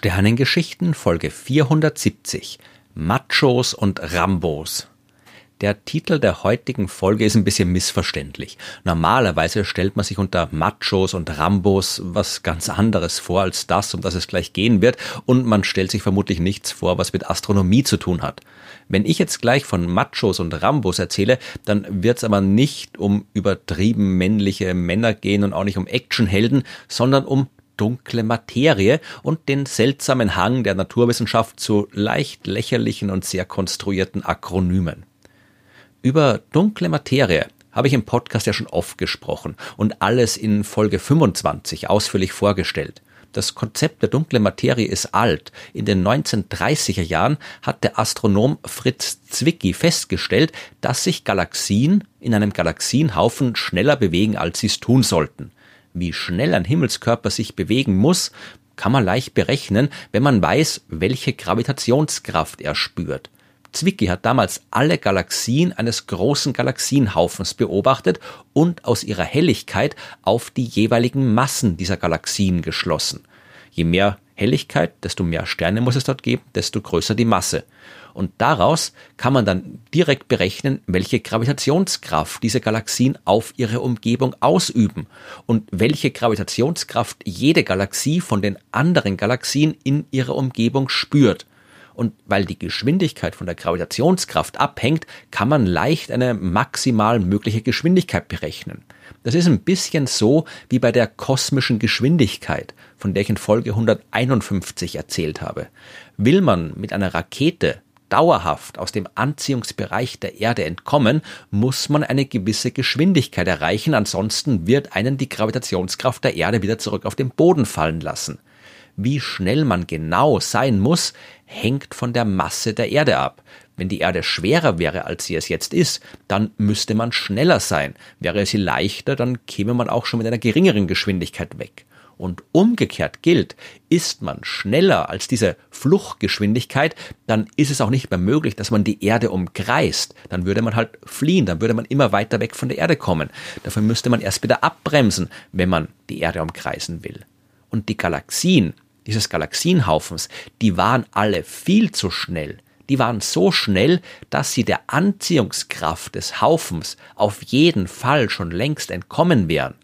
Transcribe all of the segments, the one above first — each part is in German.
Sternengeschichten Folge 470 Machos und Rambos. Der Titel der heutigen Folge ist ein bisschen missverständlich. Normalerweise stellt man sich unter Machos und Rambos was ganz anderes vor als das, um das es gleich gehen wird, und man stellt sich vermutlich nichts vor, was mit Astronomie zu tun hat. Wenn ich jetzt gleich von Machos und Rambos erzähle, dann wird es aber nicht um übertrieben männliche Männer gehen und auch nicht um Actionhelden, sondern um dunkle Materie und den seltsamen Hang der Naturwissenschaft zu leicht lächerlichen und sehr konstruierten Akronymen. Über dunkle Materie habe ich im Podcast ja schon oft gesprochen und alles in Folge 25 ausführlich vorgestellt. Das Konzept der dunklen Materie ist alt. In den 1930er Jahren hat der Astronom Fritz Zwicky festgestellt, dass sich Galaxien in einem Galaxienhaufen schneller bewegen, als sie es tun sollten. Wie schnell ein Himmelskörper sich bewegen muss, kann man leicht berechnen, wenn man weiß, welche Gravitationskraft er spürt. Zwicky hat damals alle Galaxien eines großen Galaxienhaufens beobachtet und aus ihrer Helligkeit auf die jeweiligen Massen dieser Galaxien geschlossen. Je mehr Helligkeit, desto mehr Sterne muss es dort geben, desto größer die Masse. Und daraus kann man dann direkt berechnen, welche Gravitationskraft diese Galaxien auf ihre Umgebung ausüben und welche Gravitationskraft jede Galaxie von den anderen Galaxien in ihrer Umgebung spürt. Und weil die Geschwindigkeit von der Gravitationskraft abhängt, kann man leicht eine maximal mögliche Geschwindigkeit berechnen. Das ist ein bisschen so wie bei der kosmischen Geschwindigkeit, von der ich in Folge 151 erzählt habe. Will man mit einer Rakete dauerhaft aus dem Anziehungsbereich der Erde entkommen, muss man eine gewisse Geschwindigkeit erreichen, ansonsten wird einen die Gravitationskraft der Erde wieder zurück auf den Boden fallen lassen. Wie schnell man genau sein muss, hängt von der Masse der Erde ab. Wenn die Erde schwerer wäre, als sie es jetzt ist, dann müsste man schneller sein. Wäre sie leichter, dann käme man auch schon mit einer geringeren Geschwindigkeit weg. Und umgekehrt gilt, ist man schneller als diese Fluchtgeschwindigkeit, dann ist es auch nicht mehr möglich, dass man die Erde umkreist. Dann würde man halt fliehen, dann würde man immer weiter weg von der Erde kommen. Dafür müsste man erst wieder abbremsen, wenn man die Erde umkreisen will. Und die Galaxien dieses Galaxienhaufens, die waren alle viel zu schnell. Die waren so schnell, dass sie der Anziehungskraft des Haufens auf jeden Fall schon längst entkommen wären.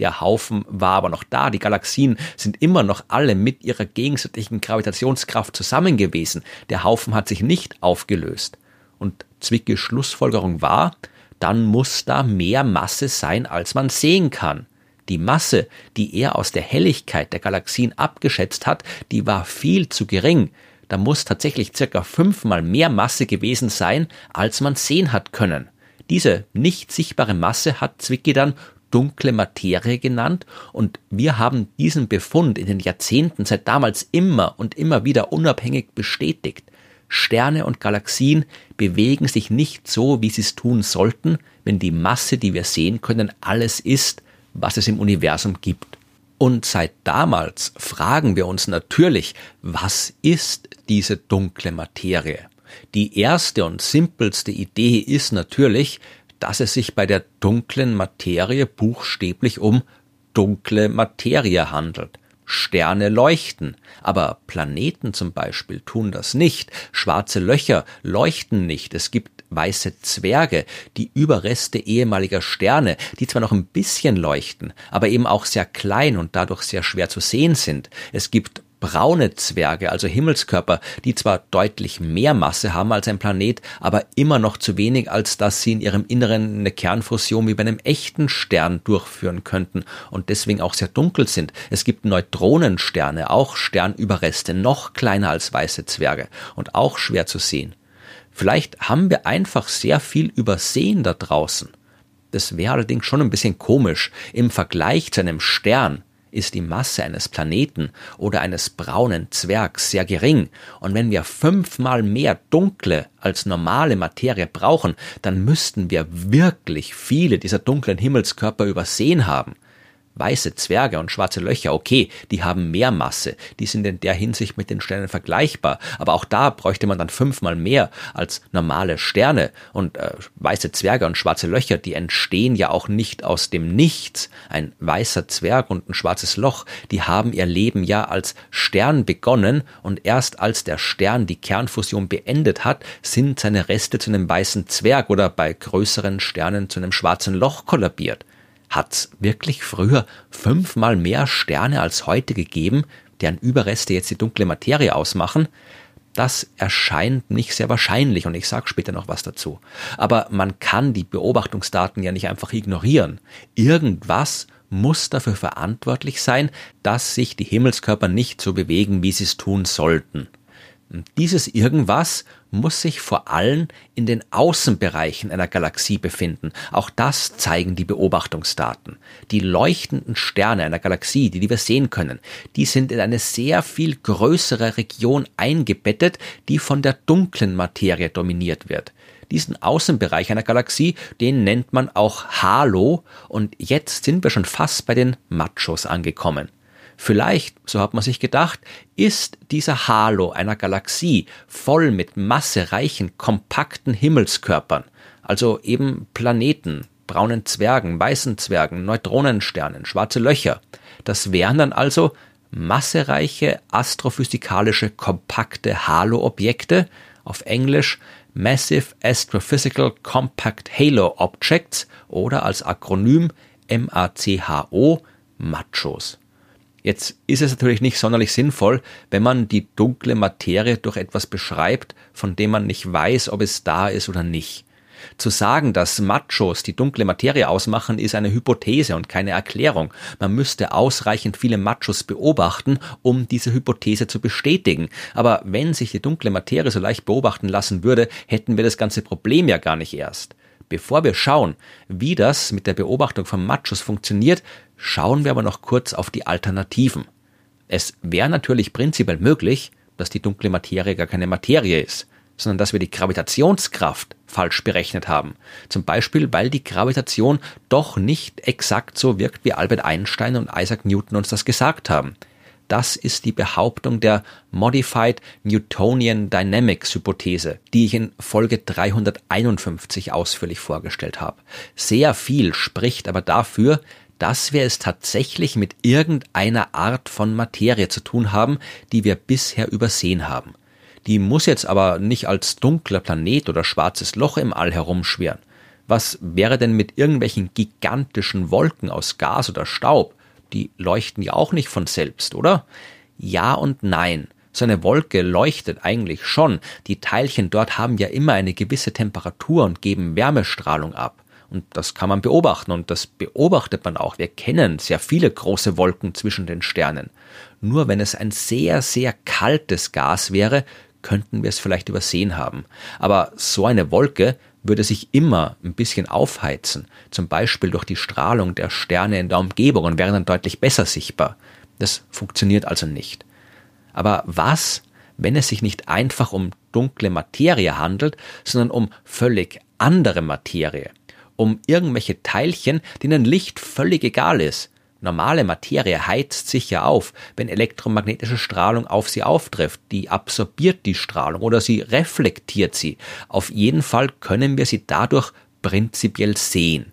Der Haufen war aber noch da, die Galaxien sind immer noch alle mit ihrer gegenseitigen Gravitationskraft zusammen gewesen. Der Haufen hat sich nicht aufgelöst. Und Zwickes Schlussfolgerung war, dann muss da mehr Masse sein, als man sehen kann. Die Masse, die er aus der Helligkeit der Galaxien abgeschätzt hat, die war viel zu gering. Da muss tatsächlich circa fünfmal mehr Masse gewesen sein, als man sehen hat können. Diese nicht sichtbare Masse hat Zwicky dann dunkle Materie genannt und wir haben diesen Befund in den Jahrzehnten seit damals immer und immer wieder unabhängig bestätigt. Sterne und Galaxien bewegen sich nicht so, wie sie es tun sollten, wenn die Masse, die wir sehen können, alles ist, was es im Universum gibt. Und seit damals fragen wir uns natürlich, was ist diese dunkle Materie? Die erste und simpelste Idee ist natürlich, dass es sich bei der dunklen Materie buchstäblich um dunkle Materie handelt. Sterne leuchten, aber Planeten zum Beispiel tun das nicht. Schwarze Löcher leuchten nicht. Es gibt weiße Zwerge, die Überreste ehemaliger Sterne, die zwar noch ein bisschen leuchten, aber eben auch sehr klein und dadurch sehr schwer zu sehen sind. Es gibt braune Zwerge, also Himmelskörper, die zwar deutlich mehr Masse haben als ein Planet, aber immer noch zu wenig, als dass sie in ihrem Inneren eine Kernfusion wie bei einem echten Stern durchführen könnten und deswegen auch sehr dunkel sind. Es gibt Neutronensterne, auch Sternüberreste, noch kleiner als weiße Zwerge und auch schwer zu sehen. Vielleicht haben wir einfach sehr viel übersehen da draußen. Das wäre allerdings schon ein bisschen komisch. Im Vergleich zu einem Stern ist die Masse eines Planeten oder eines braunen Zwergs sehr gering, und wenn wir fünfmal mehr dunkle als normale Materie brauchen, dann müssten wir wirklich viele dieser dunklen Himmelskörper übersehen haben. Weiße Zwerge und schwarze Löcher, okay, die haben mehr Masse, die sind in der Hinsicht mit den Sternen vergleichbar, aber auch da bräuchte man dann fünfmal mehr als normale Sterne und äh, weiße Zwerge und schwarze Löcher, die entstehen ja auch nicht aus dem Nichts. Ein weißer Zwerg und ein schwarzes Loch, die haben ihr Leben ja als Stern begonnen und erst als der Stern die Kernfusion beendet hat, sind seine Reste zu einem weißen Zwerg oder bei größeren Sternen zu einem schwarzen Loch kollabiert. Hat's wirklich früher fünfmal mehr Sterne als heute gegeben, deren Überreste jetzt die dunkle Materie ausmachen? Das erscheint nicht sehr wahrscheinlich und ich sage später noch was dazu. Aber man kann die Beobachtungsdaten ja nicht einfach ignorieren. Irgendwas muss dafür verantwortlich sein, dass sich die Himmelskörper nicht so bewegen, wie sie es tun sollten. Dieses Irgendwas muss sich vor allem in den Außenbereichen einer Galaxie befinden. Auch das zeigen die Beobachtungsdaten. Die leuchtenden Sterne einer Galaxie, die, die wir sehen können, die sind in eine sehr viel größere Region eingebettet, die von der dunklen Materie dominiert wird. Diesen Außenbereich einer Galaxie, den nennt man auch Halo und jetzt sind wir schon fast bei den Machos angekommen. Vielleicht, so hat man sich gedacht, ist dieser Halo einer Galaxie voll mit massereichen, kompakten Himmelskörpern, also eben Planeten, braunen Zwergen, weißen Zwergen, Neutronensternen, schwarze Löcher. Das wären dann also massereiche astrophysikalische kompakte Halo-Objekte, auf Englisch Massive Astrophysical Compact Halo Objects oder als Akronym MACHO Machos. Jetzt ist es natürlich nicht sonderlich sinnvoll, wenn man die dunkle Materie durch etwas beschreibt, von dem man nicht weiß, ob es da ist oder nicht. Zu sagen, dass Machos die dunkle Materie ausmachen, ist eine Hypothese und keine Erklärung. Man müsste ausreichend viele Machos beobachten, um diese Hypothese zu bestätigen. Aber wenn sich die dunkle Materie so leicht beobachten lassen würde, hätten wir das ganze Problem ja gar nicht erst. Bevor wir schauen, wie das mit der Beobachtung von Machos funktioniert, schauen wir aber noch kurz auf die Alternativen. Es wäre natürlich prinzipiell möglich, dass die dunkle Materie gar keine Materie ist, sondern dass wir die Gravitationskraft falsch berechnet haben. Zum Beispiel, weil die Gravitation doch nicht exakt so wirkt, wie Albert Einstein und Isaac Newton uns das gesagt haben. Das ist die Behauptung der Modified Newtonian Dynamics Hypothese, die ich in Folge 351 ausführlich vorgestellt habe. Sehr viel spricht aber dafür, dass wir es tatsächlich mit irgendeiner Art von Materie zu tun haben, die wir bisher übersehen haben. Die muss jetzt aber nicht als dunkler Planet oder schwarzes Loch im All herumschwirren. Was wäre denn mit irgendwelchen gigantischen Wolken aus Gas oder Staub? Die leuchten ja auch nicht von selbst, oder? Ja und nein. So eine Wolke leuchtet eigentlich schon. Die Teilchen dort haben ja immer eine gewisse Temperatur und geben Wärmestrahlung ab. Und das kann man beobachten und das beobachtet man auch. Wir kennen sehr viele große Wolken zwischen den Sternen. Nur wenn es ein sehr, sehr kaltes Gas wäre, könnten wir es vielleicht übersehen haben. Aber so eine Wolke würde sich immer ein bisschen aufheizen, zum Beispiel durch die Strahlung der Sterne in der Umgebung und wäre dann deutlich besser sichtbar. Das funktioniert also nicht. Aber was, wenn es sich nicht einfach um dunkle Materie handelt, sondern um völlig andere Materie, um irgendwelche Teilchen, denen Licht völlig egal ist, Normale Materie heizt sich ja auf, wenn elektromagnetische Strahlung auf sie auftrifft. Die absorbiert die Strahlung oder sie reflektiert sie. Auf jeden Fall können wir sie dadurch prinzipiell sehen.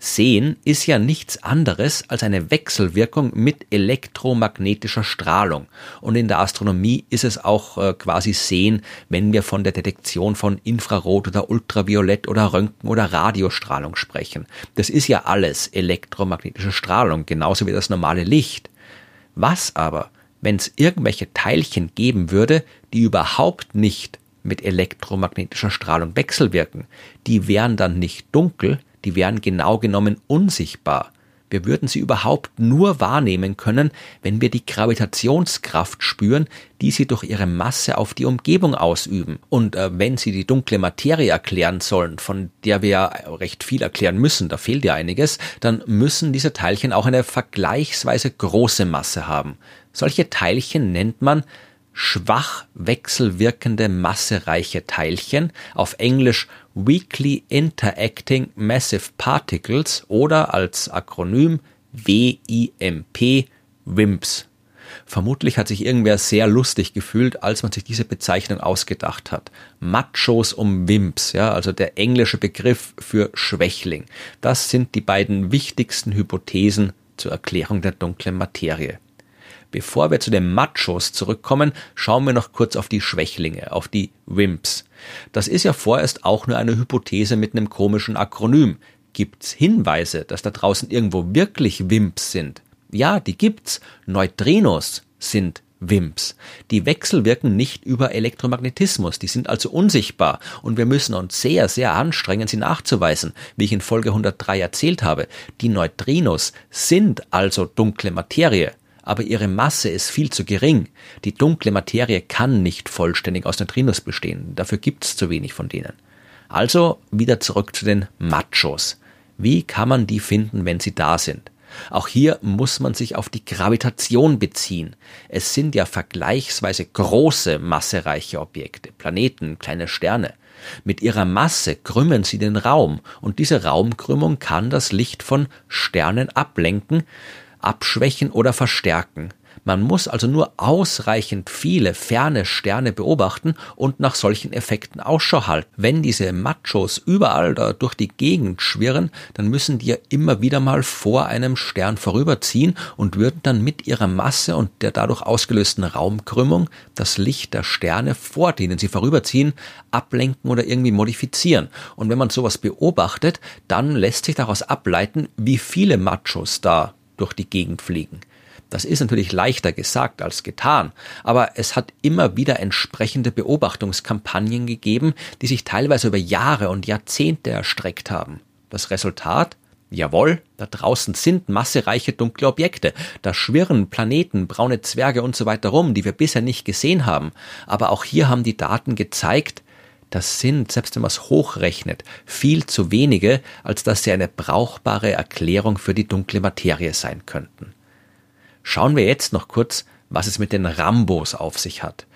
Sehen ist ja nichts anderes als eine Wechselwirkung mit elektromagnetischer Strahlung. Und in der Astronomie ist es auch äh, quasi Sehen, wenn wir von der Detektion von Infrarot oder Ultraviolett oder Röntgen oder Radiostrahlung sprechen. Das ist ja alles elektromagnetische Strahlung, genauso wie das normale Licht. Was aber, wenn es irgendwelche Teilchen geben würde, die überhaupt nicht mit elektromagnetischer Strahlung wechselwirken, die wären dann nicht dunkel, die wären genau genommen unsichtbar. Wir würden sie überhaupt nur wahrnehmen können, wenn wir die Gravitationskraft spüren, die sie durch ihre Masse auf die Umgebung ausüben. Und äh, wenn sie die dunkle Materie erklären sollen, von der wir ja recht viel erklären müssen, da fehlt ja einiges, dann müssen diese Teilchen auch eine vergleichsweise große Masse haben. Solche Teilchen nennt man schwach wechselwirkende massereiche Teilchen, auf Englisch Weakly Interacting Massive Particles oder als Akronym W-I-M-P, WIMPs. Vermutlich hat sich irgendwer sehr lustig gefühlt, als man sich diese Bezeichnung ausgedacht hat. Machos um Wimps, ja, also der englische Begriff für Schwächling. Das sind die beiden wichtigsten Hypothesen zur Erklärung der dunklen Materie. Bevor wir zu den Machos zurückkommen, schauen wir noch kurz auf die Schwächlinge, auf die Wimps. Das ist ja vorerst auch nur eine Hypothese mit einem komischen Akronym. Gibt's Hinweise, dass da draußen irgendwo wirklich Wimps sind? Ja, die gibt's. Neutrinos sind WIMPs. Die wechselwirken nicht über Elektromagnetismus, die sind also unsichtbar und wir müssen uns sehr, sehr anstrengen, sie nachzuweisen, wie ich in Folge 103 erzählt habe. Die Neutrinos sind also dunkle Materie, aber ihre Masse ist viel zu gering. Die dunkle Materie kann nicht vollständig aus Neutrinos bestehen, dafür gibt's zu wenig von denen. Also wieder zurück zu den Machos. Wie kann man die finden, wenn sie da sind? Auch hier muss man sich auf die Gravitation beziehen. Es sind ja vergleichsweise große, massereiche Objekte, Planeten, kleine Sterne. Mit ihrer Masse krümmen sie den Raum, und diese Raumkrümmung kann das Licht von Sternen ablenken, abschwächen oder verstärken. Man muss also nur ausreichend viele ferne Sterne beobachten und nach solchen Effekten Ausschau halten. Wenn diese Machos überall da durch die Gegend schwirren, dann müssen die ja immer wieder mal vor einem Stern vorüberziehen und würden dann mit ihrer Masse und der dadurch ausgelösten Raumkrümmung das Licht der Sterne, vor denen sie vorüberziehen, ablenken oder irgendwie modifizieren. Und wenn man sowas beobachtet, dann lässt sich daraus ableiten, wie viele Machos da durch die Gegend fliegen. Das ist natürlich leichter gesagt als getan, aber es hat immer wieder entsprechende Beobachtungskampagnen gegeben, die sich teilweise über Jahre und Jahrzehnte erstreckt haben. Das Resultat? Jawohl, da draußen sind massereiche dunkle Objekte, da schwirren Planeten, braune Zwerge und so weiter rum, die wir bisher nicht gesehen haben, aber auch hier haben die Daten gezeigt, das sind, selbst wenn man es hochrechnet, viel zu wenige, als dass sie eine brauchbare Erklärung für die dunkle Materie sein könnten. Schauen wir jetzt noch kurz, was es mit den Rambos auf sich hat.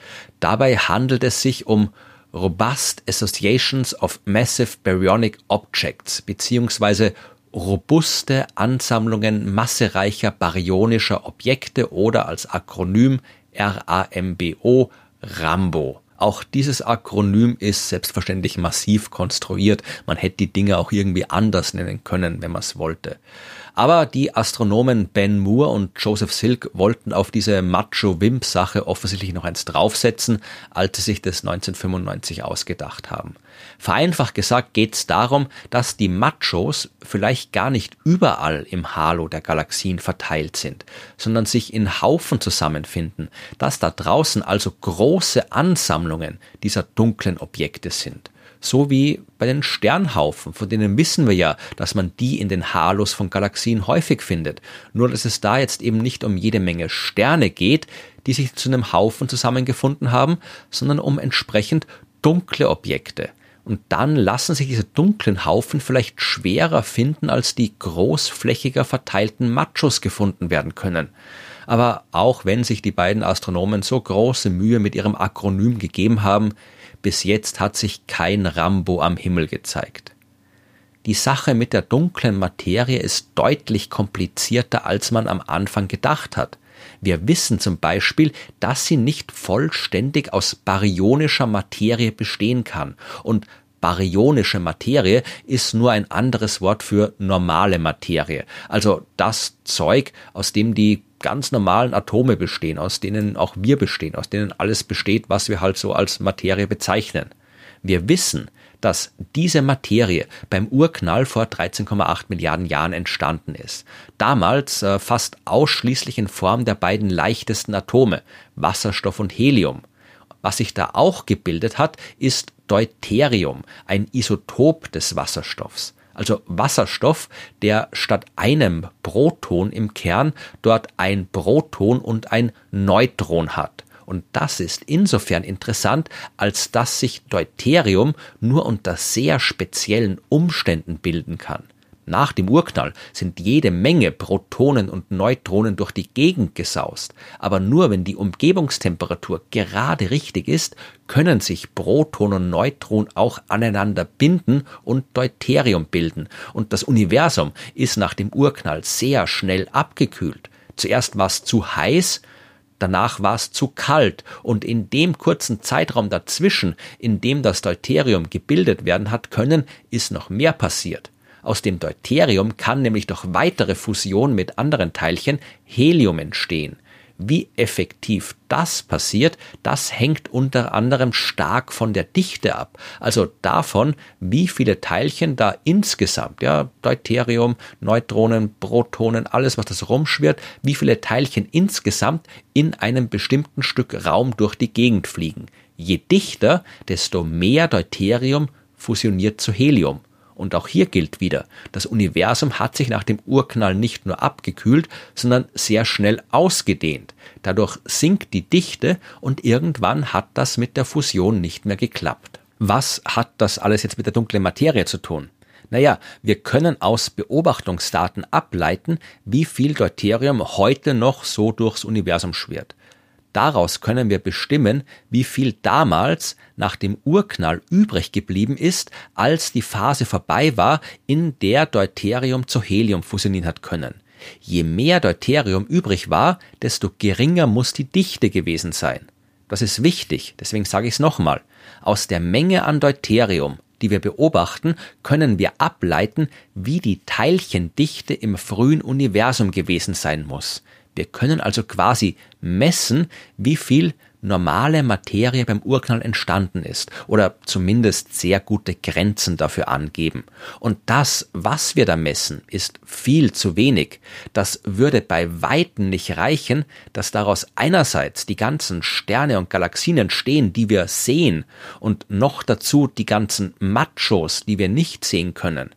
Dabei handelt es sich um Robust Associations of Massive Baryonic Objects beziehungsweise robuste Ansammlungen massereicher baryonischer Objekte oder als Akronym RAMBO Rambo. Auch dieses Akronym ist selbstverständlich massiv konstruiert. Man hätte die Dinge auch irgendwie anders nennen können, wenn man es wollte. Aber die Astronomen Ben Moore und Joseph Silk wollten auf diese Macho-Wimp-Sache offensichtlich noch eins draufsetzen, als sie sich das 1995 ausgedacht haben. Vereinfacht gesagt geht es darum, dass die Machos vielleicht gar nicht überall im Halo der Galaxien verteilt sind, sondern sich in Haufen zusammenfinden, dass da draußen also große Ansammlungen dieser dunklen Objekte sind so wie bei den Sternhaufen, von denen wissen wir ja, dass man die in den Halos von Galaxien häufig findet. Nur dass es da jetzt eben nicht um jede Menge Sterne geht, die sich zu einem Haufen zusammengefunden haben, sondern um entsprechend dunkle Objekte. Und dann lassen sich diese dunklen Haufen vielleicht schwerer finden, als die großflächiger verteilten Machos gefunden werden können. Aber auch wenn sich die beiden Astronomen so große Mühe mit ihrem Akronym gegeben haben, bis jetzt hat sich kein Rambo am Himmel gezeigt. Die Sache mit der dunklen Materie ist deutlich komplizierter, als man am Anfang gedacht hat. Wir wissen zum Beispiel, dass sie nicht vollständig aus baryonischer Materie bestehen kann. Und baryonische Materie ist nur ein anderes Wort für normale Materie. Also das Zeug, aus dem die ganz normalen Atome bestehen, aus denen auch wir bestehen, aus denen alles besteht, was wir halt so als Materie bezeichnen. Wir wissen, dass diese Materie beim Urknall vor 13,8 Milliarden Jahren entstanden ist. Damals äh, fast ausschließlich in Form der beiden leichtesten Atome, Wasserstoff und Helium. Was sich da auch gebildet hat, ist Deuterium, ein Isotop des Wasserstoffs also Wasserstoff, der statt einem Proton im Kern dort ein Proton und ein Neutron hat. Und das ist insofern interessant, als dass sich Deuterium nur unter sehr speziellen Umständen bilden kann. Nach dem Urknall sind jede Menge Protonen und Neutronen durch die Gegend gesaust, aber nur wenn die Umgebungstemperatur gerade richtig ist, können sich Proton und Neutron auch aneinander binden und Deuterium bilden, und das Universum ist nach dem Urknall sehr schnell abgekühlt. Zuerst war es zu heiß, danach war es zu kalt, und in dem kurzen Zeitraum dazwischen, in dem das Deuterium gebildet werden hat können, ist noch mehr passiert. Aus dem Deuterium kann nämlich durch weitere Fusion mit anderen Teilchen Helium entstehen. Wie effektiv das passiert, das hängt unter anderem stark von der Dichte ab. Also davon, wie viele Teilchen da insgesamt, ja, Deuterium, Neutronen, Protonen, alles, was das rumschwirrt, wie viele Teilchen insgesamt in einem bestimmten Stück Raum durch die Gegend fliegen. Je dichter, desto mehr Deuterium fusioniert zu Helium. Und auch hier gilt wieder, das Universum hat sich nach dem Urknall nicht nur abgekühlt, sondern sehr schnell ausgedehnt. Dadurch sinkt die Dichte und irgendwann hat das mit der Fusion nicht mehr geklappt. Was hat das alles jetzt mit der dunklen Materie zu tun? Naja, wir können aus Beobachtungsdaten ableiten, wie viel Deuterium heute noch so durchs Universum schwirrt. Daraus können wir bestimmen, wie viel damals nach dem Urknall übrig geblieben ist, als die Phase vorbei war, in der Deuterium zu Helium fusionieren hat können. Je mehr Deuterium übrig war, desto geringer muss die Dichte gewesen sein. Das ist wichtig, deswegen sage ich es nochmal. Aus der Menge an Deuterium, die wir beobachten, können wir ableiten, wie die Teilchendichte im frühen Universum gewesen sein muss. Wir können also quasi messen, wie viel normale Materie beim Urknall entstanden ist oder zumindest sehr gute Grenzen dafür angeben. Und das, was wir da messen, ist viel zu wenig. Das würde bei Weitem nicht reichen, dass daraus einerseits die ganzen Sterne und Galaxien entstehen, die wir sehen, und noch dazu die ganzen Machos, die wir nicht sehen können.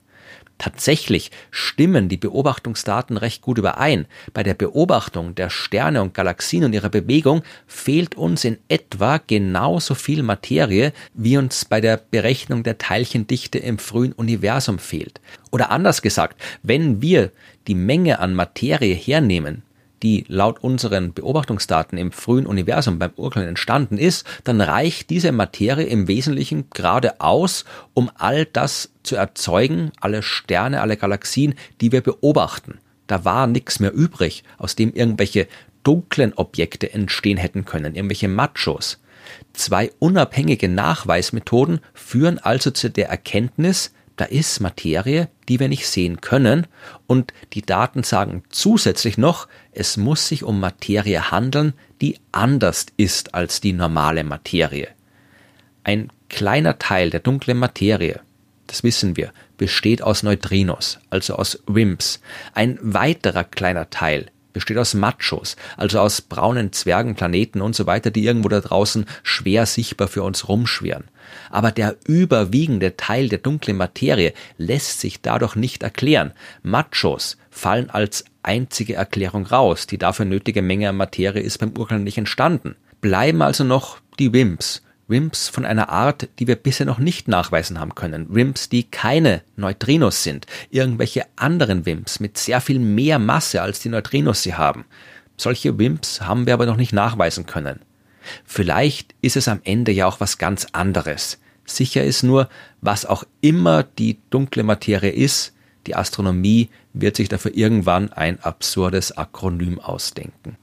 Tatsächlich stimmen die Beobachtungsdaten recht gut überein. Bei der Beobachtung der Sterne und Galaxien und ihrer Bewegung fehlt uns in etwa genauso viel Materie, wie uns bei der Berechnung der Teilchendichte im frühen Universum fehlt. Oder anders gesagt, wenn wir die Menge an Materie hernehmen, die laut unseren Beobachtungsdaten im frühen Universum beim Urknall entstanden ist, dann reicht diese Materie im Wesentlichen gerade aus, um all das zu erzeugen, alle Sterne, alle Galaxien, die wir beobachten. Da war nichts mehr übrig, aus dem irgendwelche dunklen Objekte entstehen hätten können, irgendwelche Machos. Zwei unabhängige Nachweismethoden führen also zu der Erkenntnis, da ist Materie, die wir nicht sehen können, und die Daten sagen zusätzlich noch, es muss sich um Materie handeln, die anders ist als die normale Materie. Ein kleiner Teil der dunklen Materie, das wissen wir, besteht aus Neutrinos, also aus WIMPs. Ein weiterer kleiner Teil besteht aus Machos, also aus braunen Zwergenplaneten und so weiter, die irgendwo da draußen schwer sichtbar für uns rumschwirren. Aber der überwiegende Teil der dunklen Materie lässt sich dadurch nicht erklären. Machos fallen als einzige Erklärung raus. Die dafür nötige Menge an Materie ist beim Urknall nicht entstanden. Bleiben also noch die Wimps, WIMPs von einer Art, die wir bisher noch nicht nachweisen haben können. WIMPs, die keine Neutrinos sind. Irgendwelche anderen WIMPs mit sehr viel mehr Masse als die Neutrinos sie haben. Solche WIMPs haben wir aber noch nicht nachweisen können. Vielleicht ist es am Ende ja auch was ganz anderes. Sicher ist nur, was auch immer die dunkle Materie ist, die Astronomie wird sich dafür irgendwann ein absurdes Akronym ausdenken.